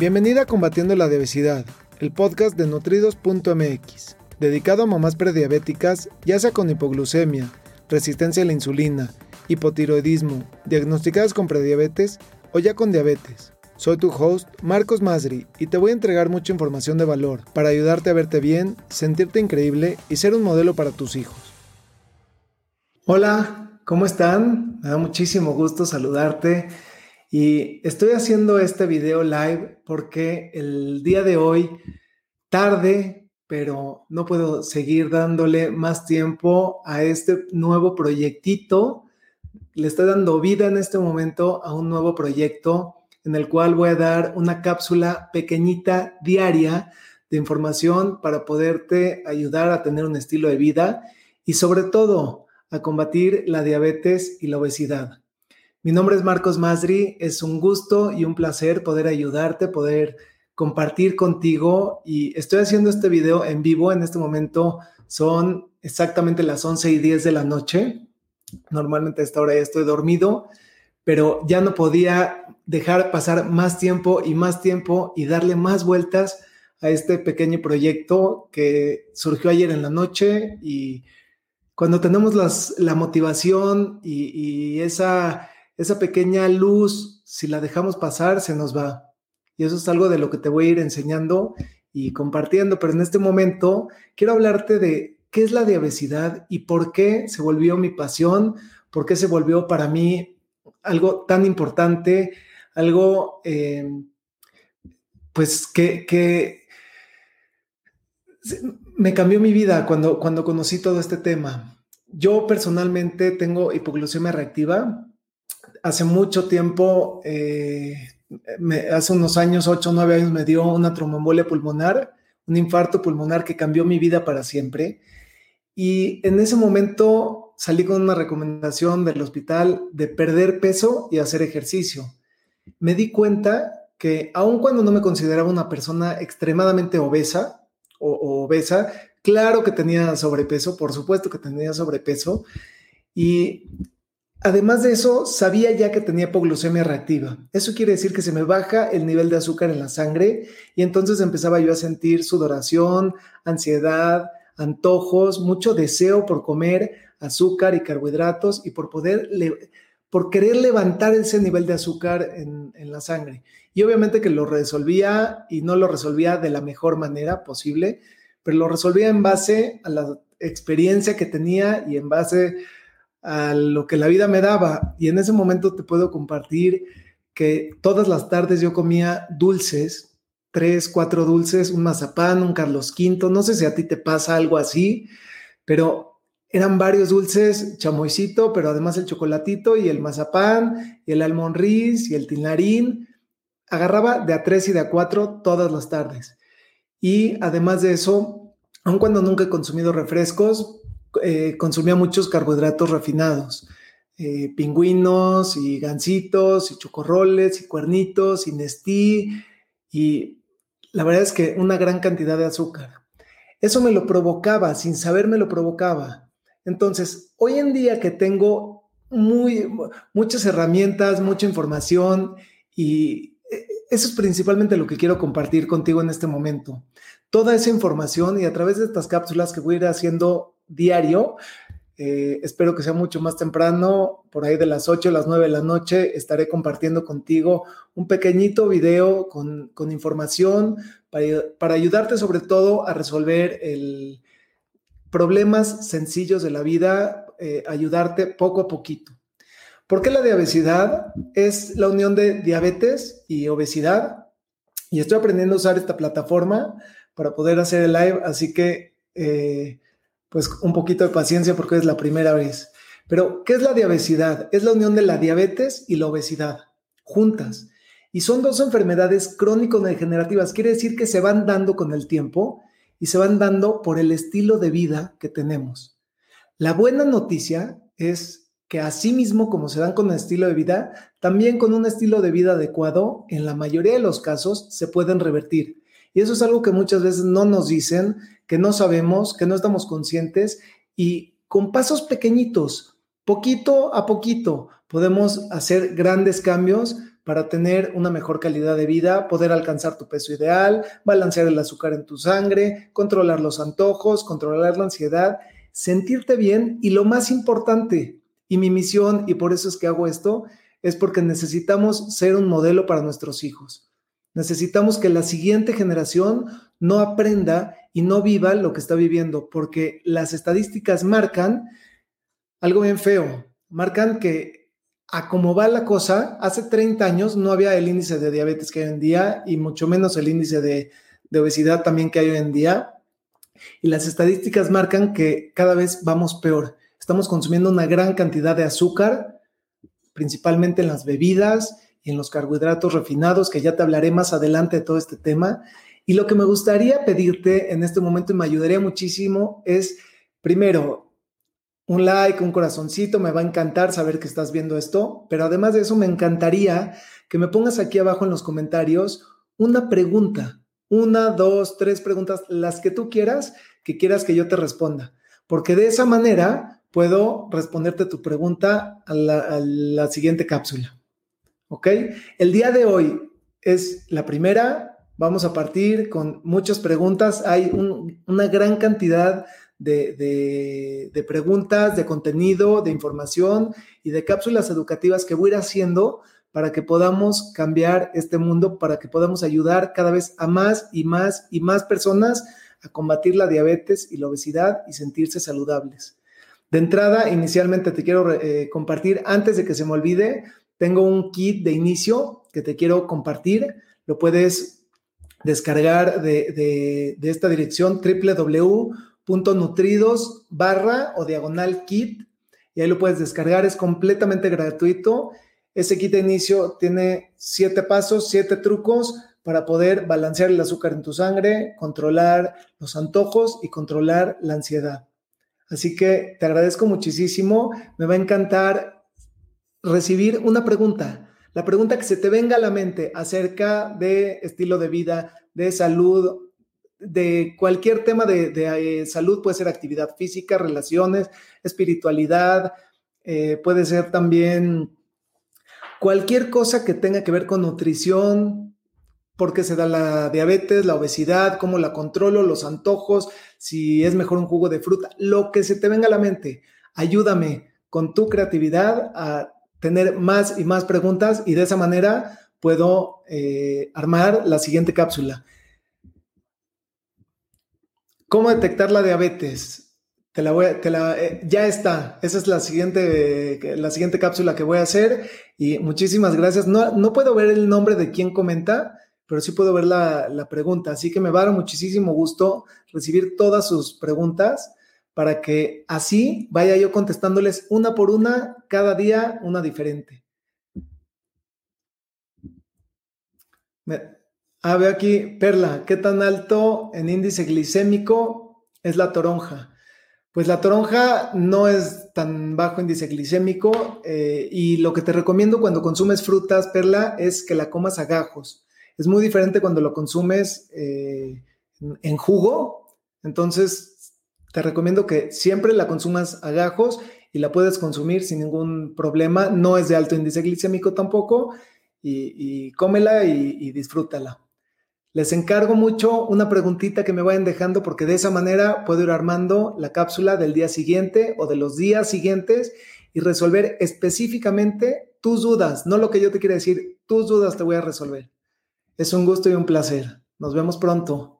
Bienvenida a Combatiendo la Obesidad, el podcast de nutridos.mx, dedicado a mamás prediabéticas, ya sea con hipoglucemia, resistencia a la insulina, hipotiroidismo, diagnosticadas con prediabetes o ya con diabetes. Soy tu host, Marcos Masri, y te voy a entregar mucha información de valor para ayudarte a verte bien, sentirte increíble y ser un modelo para tus hijos. Hola, ¿cómo están? Me da muchísimo gusto saludarte y estoy haciendo este video live porque el día de hoy, tarde, pero no puedo seguir dándole más tiempo a este nuevo proyectito. Le estoy dando vida en este momento a un nuevo proyecto en el cual voy a dar una cápsula pequeñita diaria de información para poderte ayudar a tener un estilo de vida y sobre todo a combatir la diabetes y la obesidad. Mi nombre es Marcos Masri, es un gusto y un placer poder ayudarte, poder compartir contigo y estoy haciendo este video en vivo, en este momento son exactamente las 11 y 10 de la noche, normalmente a esta hora ya estoy dormido, pero ya no podía dejar pasar más tiempo y más tiempo y darle más vueltas a este pequeño proyecto que surgió ayer en la noche. Y cuando tenemos la motivación y esa esa pequeña luz, si la dejamos pasar, se nos va. Y eso es algo de lo que te voy a ir enseñando y compartiendo. Pero en este momento quiero hablarte de qué es la diabesidad y por qué se volvió mi pasión, por qué se volvió para mí algo tan importante, algo eh, pues que, que, me cambió mi vida cuando, cuando conocí todo este tema. Yo personalmente tengo hipoglucemia reactiva, hace mucho tiempo, eh, hace unos años, 8 o 9 años, me dio una tromboembolia pulmonar, un infarto pulmonar que cambió mi vida para siempre. Y en ese momento salí con una recomendación del hospital de perder peso y hacer ejercicio. Me di cuenta que aun cuando no me consideraba una persona extremadamente obesa o obesa, claro que tenía sobrepeso, por supuesto que tenía sobrepeso, y Además de eso, sabía ya que tenía hipoglucemia reactiva. Eso quiere decir que se me baja el nivel de azúcar en la sangre y entonces empezaba yo a sentir sudoración, ansiedad, antojos, mucho deseo por comer azúcar y carbohidratos y por poder, por querer levantar ese nivel de azúcar en, la sangre. Y obviamente que lo resolvía y no lo resolvía de la mejor manera posible, pero lo resolvía en base a la experiencia que tenía y en base a lo que la vida me daba. Y en ese momento te puedo compartir que todas las tardes yo comía dulces, tres, cuatro dulces, un mazapán, un Carlos V, no sé si a ti te pasa algo así, pero eran varios dulces, chamoycito, pero además el chocolatito y el mazapán y el almonriz y el tinarín. Agarraba de a tres y de a cuatro todas las tardes. Y además de eso, aun cuando nunca he consumido refrescos, eh, consumía muchos carbohidratos refinados, eh, pingüinos y gansitos y chocorroles y cuernitos y nestí y la verdad es que una gran cantidad de azúcar. Eso me lo provocaba, sin saber me lo provocaba. Entonces, hoy en día que tengo muy, muchas herramientas, mucha información y eh, eso es principalmente lo que quiero compartir contigo en este momento. Toda esa información y a través de estas cápsulas que voy a ir haciendo diario. Eh, espero que sea mucho más temprano, por ahí de las 8 a las 9 de la noche, estaré compartiendo contigo un pequeñito video con, información para, ayudarte sobre todo a resolver el, problemas sencillos de la vida, eh, ayudarte poco a poquito. ¿Por qué la diabetes? Es la unión de diabetes y obesidad. Y estoy aprendiendo a usar esta plataforma para poder hacer el live, así que eh, pues un poquito de paciencia porque es la primera vez. Pero, ¿qué es la diabetes? Es la unión de la diabetes y la obesidad, juntas. Y son dos enfermedades crónico-degenerativas. Quiere decir que se van dando con el tiempo y se van dando por el estilo de vida que tenemos. La buena noticia es que así mismo como se dan con el estilo de vida, también con un estilo de vida adecuado, en la mayoría de los casos se pueden revertir. Y eso es algo que muchas veces no nos dicen, que no sabemos, que no estamos conscientes y con pasos pequeñitos, poquito a poquito, podemos hacer grandes cambios para tener una mejor calidad de vida, poder alcanzar tu peso ideal, balancear el azúcar en tu sangre, controlar los antojos, controlar la ansiedad, sentirte bien y lo más importante, y mi misión, y por eso es que hago esto, es porque necesitamos ser un modelo para nuestros hijos. Necesitamos que la siguiente generación no aprenda y no viva lo que está viviendo, porque las estadísticas marcan algo bien feo. Marcan que a cómo va la cosa, hace 30 años no había el índice de diabetes que hay hoy en día y mucho menos el índice de, de obesidad también que hay hoy en día. Y las estadísticas marcan que cada vez vamos peor. Estamos consumiendo una gran cantidad de azúcar, principalmente en las bebidas y en los carbohidratos refinados, que ya te hablaré más adelante de todo este tema. Y lo que me gustaría pedirte en este momento y me ayudaría muchísimo es, primero, un like, un corazoncito, me va a encantar saber que estás viendo esto, pero además de eso me encantaría que me pongas aquí abajo en los comentarios una pregunta, una, dos, tres preguntas, las que tú quieras, que quieras que yo te responda, porque de esa manera puedo responderte tu pregunta a la, a la siguiente cápsula. ¿Ok? El día de hoy es la primera Vamos a partir con muchas preguntas. Hay una gran cantidad de, preguntas, de contenido, de información y de cápsulas educativas que voy a ir haciendo para que podamos cambiar este mundo, para que podamos ayudar cada vez a más y más y más personas a combatir la diabetes y la obesidad y sentirse saludables. De entrada, inicialmente te quiero eh, compartir, antes de que se me olvide, tengo un kit de inicio que te quiero compartir. Lo puedes descargar de, esta dirección www.nutridos barra o diagonal kit y ahí lo puedes descargar, es completamente gratuito. Ese kit de inicio tiene siete pasos, siete trucos para poder balancear el azúcar en tu sangre, controlar los antojos y controlar la ansiedad. Así que te agradezco muchísimo. Me va a encantar recibir una pregunta la pregunta que se te venga a la mente acerca de estilo de vida, de salud, de cualquier tema de, eh, salud, puede ser actividad física, relaciones, espiritualidad, eh, puede ser también cualquier cosa que tenga que ver con nutrición, por qué se da la diabetes, la obesidad, cómo la controlo, los antojos, si es mejor un jugo de fruta, lo que se te venga a la mente. Ayúdame con tu creatividad a tener más y más preguntas y de esa manera puedo eh, armar la siguiente cápsula. ¿Cómo detectar la diabetes? Te la voy te la, eh, ya está. Esa es la siguiente, la siguiente cápsula que voy a hacer. Y muchísimas gracias. No, no puedo ver el nombre de quien comenta, pero sí puedo ver la, la pregunta. Así que me va a dar muchísimo gusto recibir todas sus preguntas para que así vaya yo contestándoles una por una, cada día una diferente. Ah, veo aquí, Perla, ¿qué tan alto en índice glicémico es la toronja? Pues la toronja no es tan bajo índice glicémico eh, y lo que te recomiendo cuando consumes frutas, Perla, es que la comas a gajos. Es muy diferente cuando lo consumes eh, en jugo. Entonces, te recomiendo que siempre la consumas a gajos y la puedes consumir sin ningún problema. No es de alto índice glicémico tampoco y, cómela y, y, disfrútala. Les encargo mucho una preguntita que me vayan dejando porque de esa manera puedo ir armando la cápsula del día siguiente o de los días siguientes y resolver específicamente tus dudas, no lo que yo te quiero decir, tus dudas te voy a resolver. Es un gusto y un placer. Nos vemos pronto.